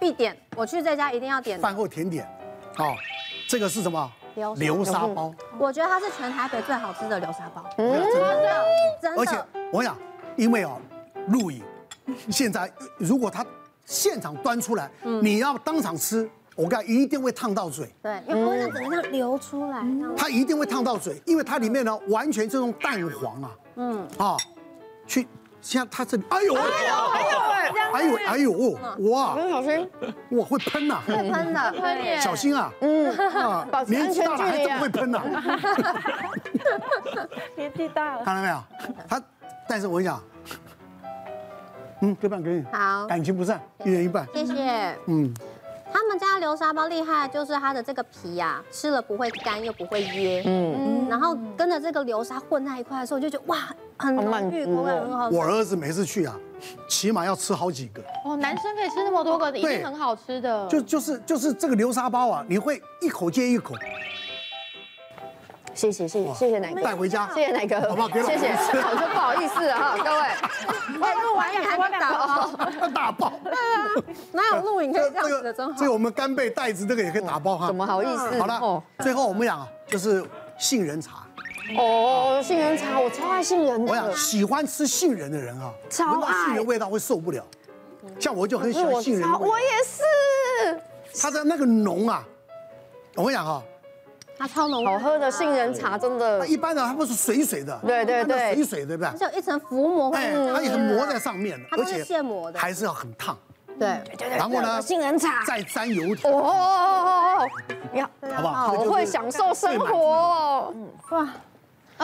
必点，我去这家一定要点。饭后甜点，好，这个是什么？流沙包。我觉得它是全台北最好吃的流沙包。真的，真的。而且我想，因为哦，录影，现在如果他现场端出来，你要当场吃，我看一定会烫到嘴。对，因为会让整个像流出来。它一定会烫到嘴，因为它里面呢完全这种蛋黄啊，嗯啊，去。现在它这里，哎呦，哎呦，哎呦，哎呦，哎呦，哇，小心，哇，会喷呐，会喷的，会，小心啊，嗯，年纪大了还这么会喷呐，年纪大了，看到没有？他，但是我跟你讲，嗯，各半给你，好，感情不散，一人一半，谢谢，嗯。他们家流沙包厉害，就是它的这个皮呀，吃了不会干又不会噎，嗯，然后跟着这个流沙混在一块的时候，就觉得哇，很浓郁，口感很好。我儿子每次去啊，起码要吃好几个。哦，男生可以吃那么多个，一定很好吃的。就就是就是这个流沙包啊，你会一口接一口。谢谢谢谢谢谢奶哥，带回家，谢谢奶哥，好不好？谢谢，好，说不好意思哈，各位，我录完也还打包，打包，哪有录影可以这样子的？真好。这个我们干贝袋子这个也可以打包哈，怎么好意思？好了，最后我们讲就是杏仁茶。哦，杏仁茶，我超爱杏仁的。我想喜欢吃杏仁的人啊，超爱，杏仁味道会受不了。像我就很喜欢杏仁，我也是。它的那个浓啊，我跟你讲哈。它超浓，好喝的杏仁茶真的。一般的它不是水水的，对对对，水水对不对？它有一层浮膜，哎，它也是膜在上面的，而且现磨的，还是要很烫。对对对。然后呢，杏仁茶再沾油条。哦哦哦哦哦！你好，好不好？好会享受生活。嗯，哇。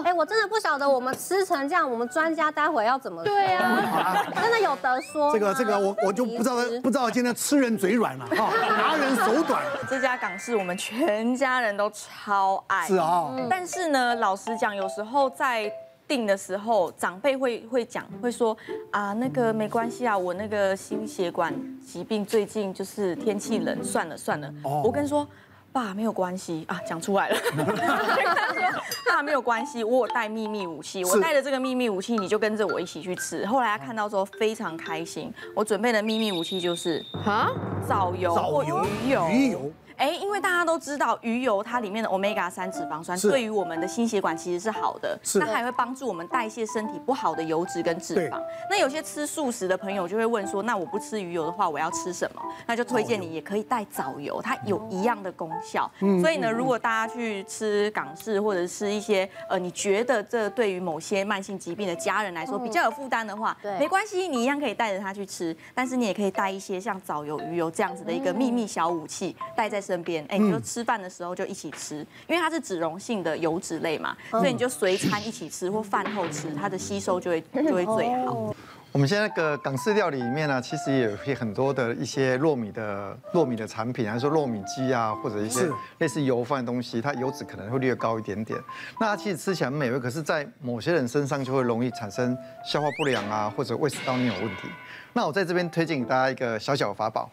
哎，我真的不晓得我们吃成这样，我们专家待会要怎么？对啊，真的有得说。这个这个，我我就不知道不知道今天吃人嘴软了哈，拿人手短。这家港式我们全家人都超爱。是啊。但是呢，老实讲，有时候在定的时候，长辈会会讲，会说啊，那个没关系啊，我那个心血管疾病最近就是天气冷，算了算了。我跟你说。爸没有关系啊，讲出来了。他说爸没有关系，我有带秘密武器，我带着这个秘密武器，你就跟着我一起去吃。后来他看到之后非常开心。我准备的秘密武器就是啊，藻油或鱼油。鱼油。哎，因为大家都知道鱼油它里面的 omega 三脂肪酸对于我们的心血管其实是好的，是它还会帮助我们代谢身体不好的油脂跟脂肪。那有些吃素食的朋友就会问说，那我不吃鱼油的话，我要吃什么？那就推荐你也可以带藻油，它有一样的功效。所以呢，如果大家去吃港式或者吃一些呃，你觉得这对于某些慢性疾病的家人来说比较有负担的话，没关系，你一样可以带着它去吃。但是你也可以带一些像藻油、鱼油这样子的一个秘密小武器带在身。身边，哎，你就吃饭的时候就一起吃，因为它是脂溶性的油脂类嘛，所以你就随餐一起吃或饭后吃，它的吸收就会就会最好。我们现在那个港式料理里面呢，其实也有很多的一些糯米的糯米的产品，还是说糯米鸡啊，或者一些类似油饭的东西，它油脂可能会略高一点点。那它其实吃起来很美味，可是，在某些人身上就会容易产生消化不良啊，或者胃食道逆有问题。那我在这边推荐给大家一个小小的法宝，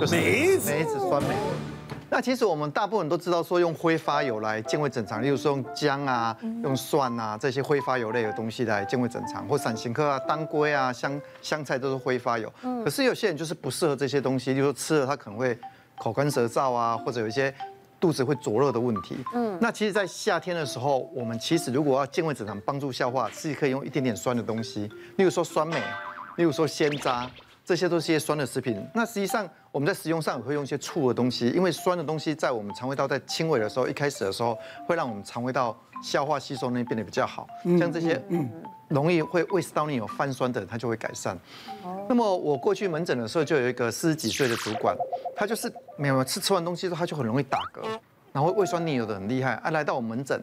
就是梅子酸梅。那其实我们大部分人都知道，说用挥发油来健胃整肠，例如说用姜啊、用蒜啊这些挥发油类的东西来健胃整肠，或散形科啊、当归啊、香香菜都是挥发油。可是有些人就是不适合这些东西，例如说吃了他可能会口干舌燥啊，或者有一些肚子会灼热的问题。嗯，那其实，在夏天的时候，我们其实如果要健胃整肠、帮助消化，是可以用一点点酸的东西，例如说酸梅，例如说鲜渣。这些都是一些酸的食品。那实际上我们在食用上也会用一些醋的东西，因为酸的东西在我们肠胃道在轻微的时候，一开始的时候会让我们肠胃道消化吸收那边变得比较好。像这些容易会胃食道逆有泛酸的人，他就会改善。那么我过去门诊的时候就有一个四十几岁的主管，他就是没有吃吃完东西之后他就很容易打嗝，然后胃酸逆流的很厉害。啊，来到我们门诊，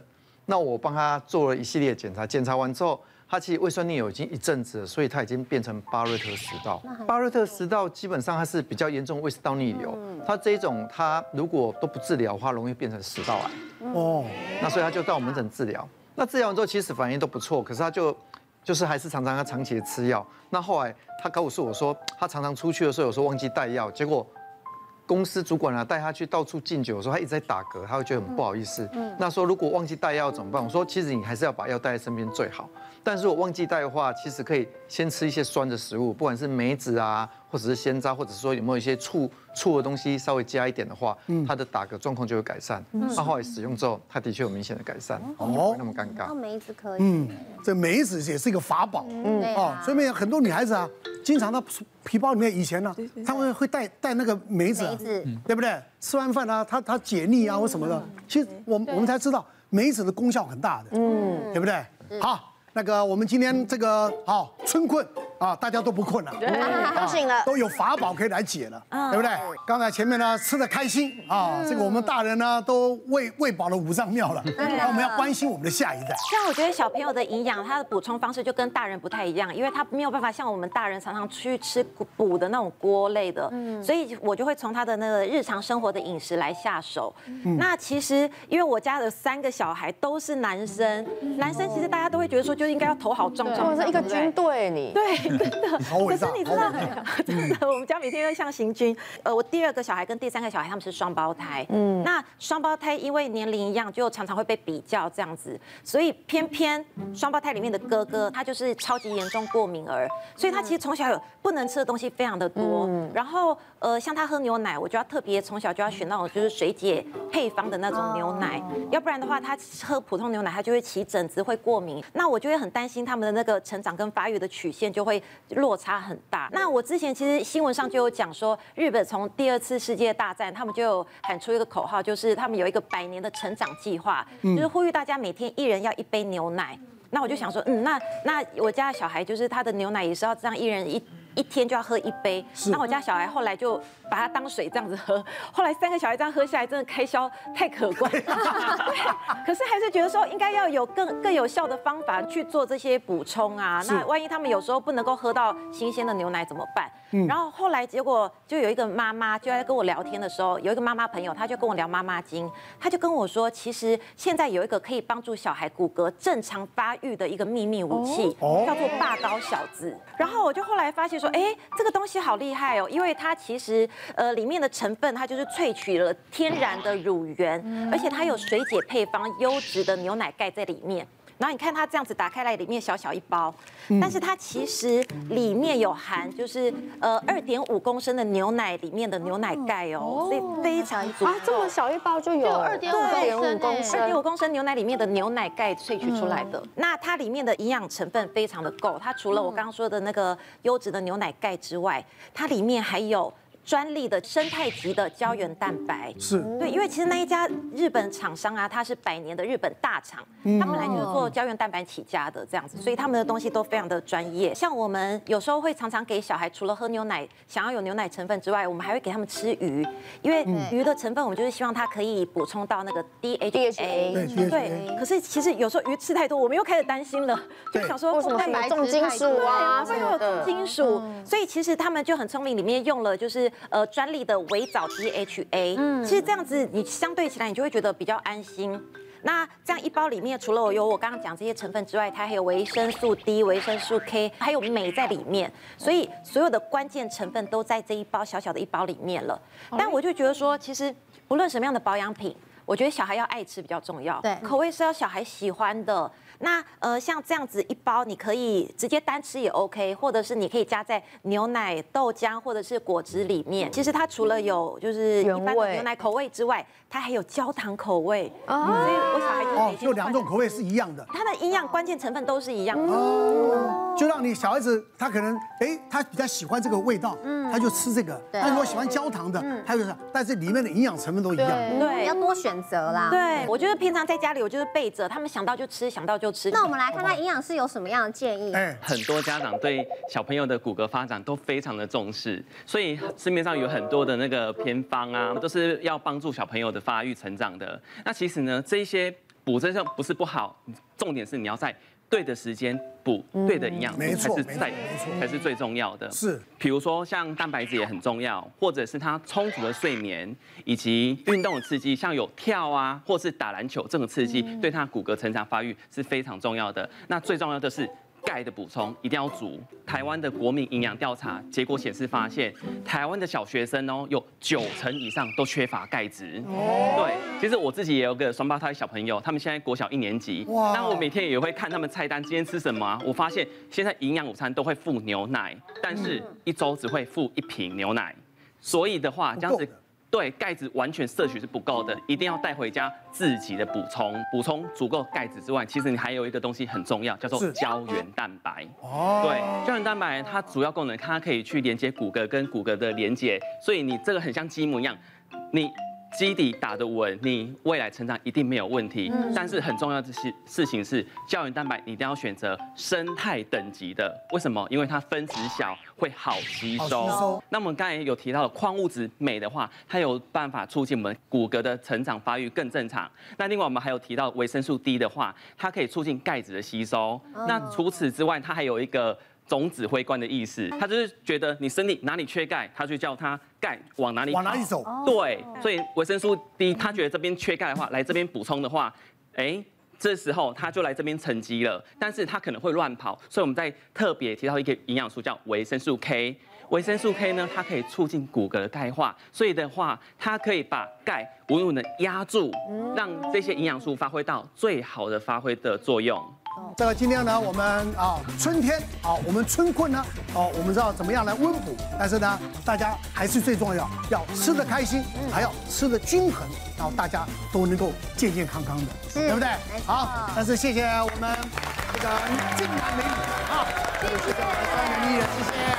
那我帮他做了一系列检查，检查完之后。他其实胃酸逆流已经一阵子了，所以他已经变成巴瑞特食道。巴瑞特食道基本上它是比较严重胃食道逆流，它这一种它如果都不治疗的话，容易变成食道癌。哦，那所以他就到我们门诊治疗。那治疗完之后，其实反应都不错，可是他就就是还是常常要长期的吃药。那后来他告诉我说，他常常出去的时候有时候忘记带药，结果。公司主管啊，带他去到处敬酒的时候，他一直在打嗝，他会觉得很不好意思。嗯，那说如果忘记带药怎么办？我说其实你还是要把药带在身边最好。但是我忘记带的话，其实可以先吃一些酸的食物，不管是梅子啊，或者是鲜渣，或者是说有没有一些醋醋的东西稍微加一点的话，他的打嗝状况就会改善。那后来使用之后，他的确有明显的改善，哦，不会那么尴尬。那梅子可以，嗯，这梅子也是一个法宝，嗯，哦，所以很多女孩子啊，经常他皮包里面，以前呢，他们会带带那个梅子，对不对？吃完饭啊，他他解腻啊或什么的，其实我我们才知道梅子的功效很大的，嗯，对不对？好，那个我们今天这个好春困。啊，大家都不困了，都醒了，都有法宝可以来解了，对不对？刚才前面呢吃的开心啊，这个我们大人呢都喂喂饱了五脏庙了，那我们要关心我们的下一代。像我觉得小朋友的营养，他的补充方式就跟大人不太一样，因为他没有办法像我们大人常常去吃补的那种锅类的，所以我就会从他的那个日常生活的饮食来下手。那其实因为我家的三个小孩都是男生，男生其实大家都会觉得说就应该要头好壮壮，是一个军队，你。对。真的，可是你知道，真的，我们家每天都像行军。呃，我第二个小孩跟第三个小孩他们是双胞胎，嗯，那双胞胎因为年龄一样，就常常会被比较这样子，所以偏偏双胞胎里面的哥哥他就是超级严重过敏儿，所以他其实从小有不能吃的东西非常的多。然后呃，像他喝牛奶，我就要特别从小就要选那种就是水解配方的那种牛奶，要不然的话他喝普通牛奶他就会起疹子会过敏。那我就会很担心他们的那个成长跟发育的曲线就会。落差很大。那我之前其实新闻上就有讲说，日本从第二次世界大战，他们就有喊出一个口号，就是他们有一个百年的成长计划，就是呼吁大家每天一人要一杯牛奶。那我就想说，嗯，那那我家的小孩就是他的牛奶也是要这样一人一。一天就要喝一杯，那我家小孩后来就把它当水这样子喝，后来三个小孩这样喝下来，真的开销太可观。了，可是还是觉得说应该要有更更有效的方法去做这些补充啊。那万一他们有时候不能够喝到新鲜的牛奶怎么办？然后后来结果就有一个妈妈就在跟我聊天的时候，有一个妈妈朋友，她就跟我聊妈妈经，她就跟我说，其实现在有一个可以帮助小孩骨骼正常发育的一个秘密武器，叫做霸刀小子。然后我就后来发现说。哎，这个东西好厉害哦，因为它其实呃里面的成分它就是萃取了天然的乳源，而且它有水解配方优质的牛奶盖在里面。然后你看它这样子打开来，里面小小一包，但是它其实里面有含就是呃二点五公升的牛奶里面的牛奶钙哦，所以非常足啊，这么小一包就有二点五公升，二点五公升牛奶里面的牛奶钙萃取出来的。那它里面的营养成分非常的够，它除了我刚刚说的那个优质的牛奶钙之外，它里面还有。专利的生态级的胶原蛋白。是。对，因为其实那一家日本厂商啊，它是百年的日本大厂，他们本来就是做胶原蛋白起家的这样子，所以他们的东西都非常的专业。像我们有时候会常常给小孩，除了喝牛奶，想要有牛奶成分之外，我们还会给他们吃鱼，因为鱼的成分我们就是希望它可以补充到那个 DHA。对，可是其实有时候鱼吃太多，我们又开始担心了，就想说会买重金属啊，会有重金属，所以其实他们就很聪明，里面用了就是。呃，专利的微藻 DHA，嗯，其实这样子你相对起来，你就会觉得比较安心。那这样一包里面，除了我有我刚刚讲这些成分之外，它还有维生素 D、维生素 K，还有镁在里面，所以所有的关键成分都在这一包小小的一包里面了。但我就觉得说，其实不论什么样的保养品，我觉得小孩要爱吃比较重要，对，口味是要小孩喜欢的。那呃，像这样子一包，你可以直接单吃也 OK，或者是你可以加在牛奶、豆浆或者是果汁里面。其实它除了有就是一般的牛奶口味之外，它还有焦糖口味。哦，所以我小孩就哦，就两种口味是一样的。它的营养关键成分都是一样的。哦，就让你小孩子他可能哎，他比较喜欢这个味道，嗯，他就吃这个。他如果喜欢焦糖的，他就是，但是里面的营养成分都一样。对，要多选择啦。对，我觉得平常在家里我就是备着，他们想到就吃，想到就吃。那我们来看看营养师有什么样的建议。很多家长对小朋友的骨骼发展都非常的重视，所以市面上有很多的那个偏方啊，都是要帮助小朋友的发育成长的。那其实呢，这一些补真的不是不好，重点是你要在。对的时间补对的营养才是在才是最重要的。是，比如说像蛋白质也很重要，或者是他充足的睡眠以及运动的刺激，像有跳啊，或是打篮球这种刺激，对他骨骼成长发育是非常重要的。那最重要的是钙的补充一定要足。台湾的国民营养调查结果显示，发现台湾的小学生哦，有九成以上都缺乏钙质。对，其实我自己也有个双胞胎小朋友，他们现在国小一年级。哇！那我每天也会看他们菜单，今天吃什么啊？我发现现在营养午餐都会附牛奶，但是一周只会附一瓶牛奶。所以的话，这样子。对，钙质完全摄取是不够的，一定要带回家自己的补充。补充足够钙质之外，其实你还有一个东西很重要，叫做胶原蛋白。哦。对，胶原蛋白它主要功能，它可以去连接骨骼跟骨骼的连接，所以你这个很像积木一样，你。基底打得稳，你未来成长一定没有问题。嗯、但是很重要的事事情是，胶原蛋白你一定要选择生态等级的。为什么？因为它分子小，会好吸收。吸收。那我们刚才有提到的矿物质镁的话，它有办法促进我们骨骼的成长发育更正常。那另外我们还有提到维生素 D 的话，它可以促进钙质的吸收。哦、那除此之外，它还有一个。总指挥官的意思，他就是觉得你身体哪里缺钙，他就叫他钙往哪里往哪里走。对，所以维生素 D，他觉得这边缺钙的话，来这边补充的话，哎，这时候他就来这边沉积了。但是他可能会乱跑，所以我们在特别提到一个营养素叫维生素 K。维生素 K 呢，它可以促进骨骼的钙化，所以的话，它可以把钙稳稳的压住，让这些营养素发挥到最好的发挥的作用。这个今天呢，我们啊春天啊，我们春困呢，哦，我们知道怎么样来温补，但是呢，大家还是最重要，要吃的开心，还要吃的均衡，然后大家都能够健健康康的，对不对？好，但是谢谢我们这个俊男美女啊，谢谢我们专业艺人，谢谢。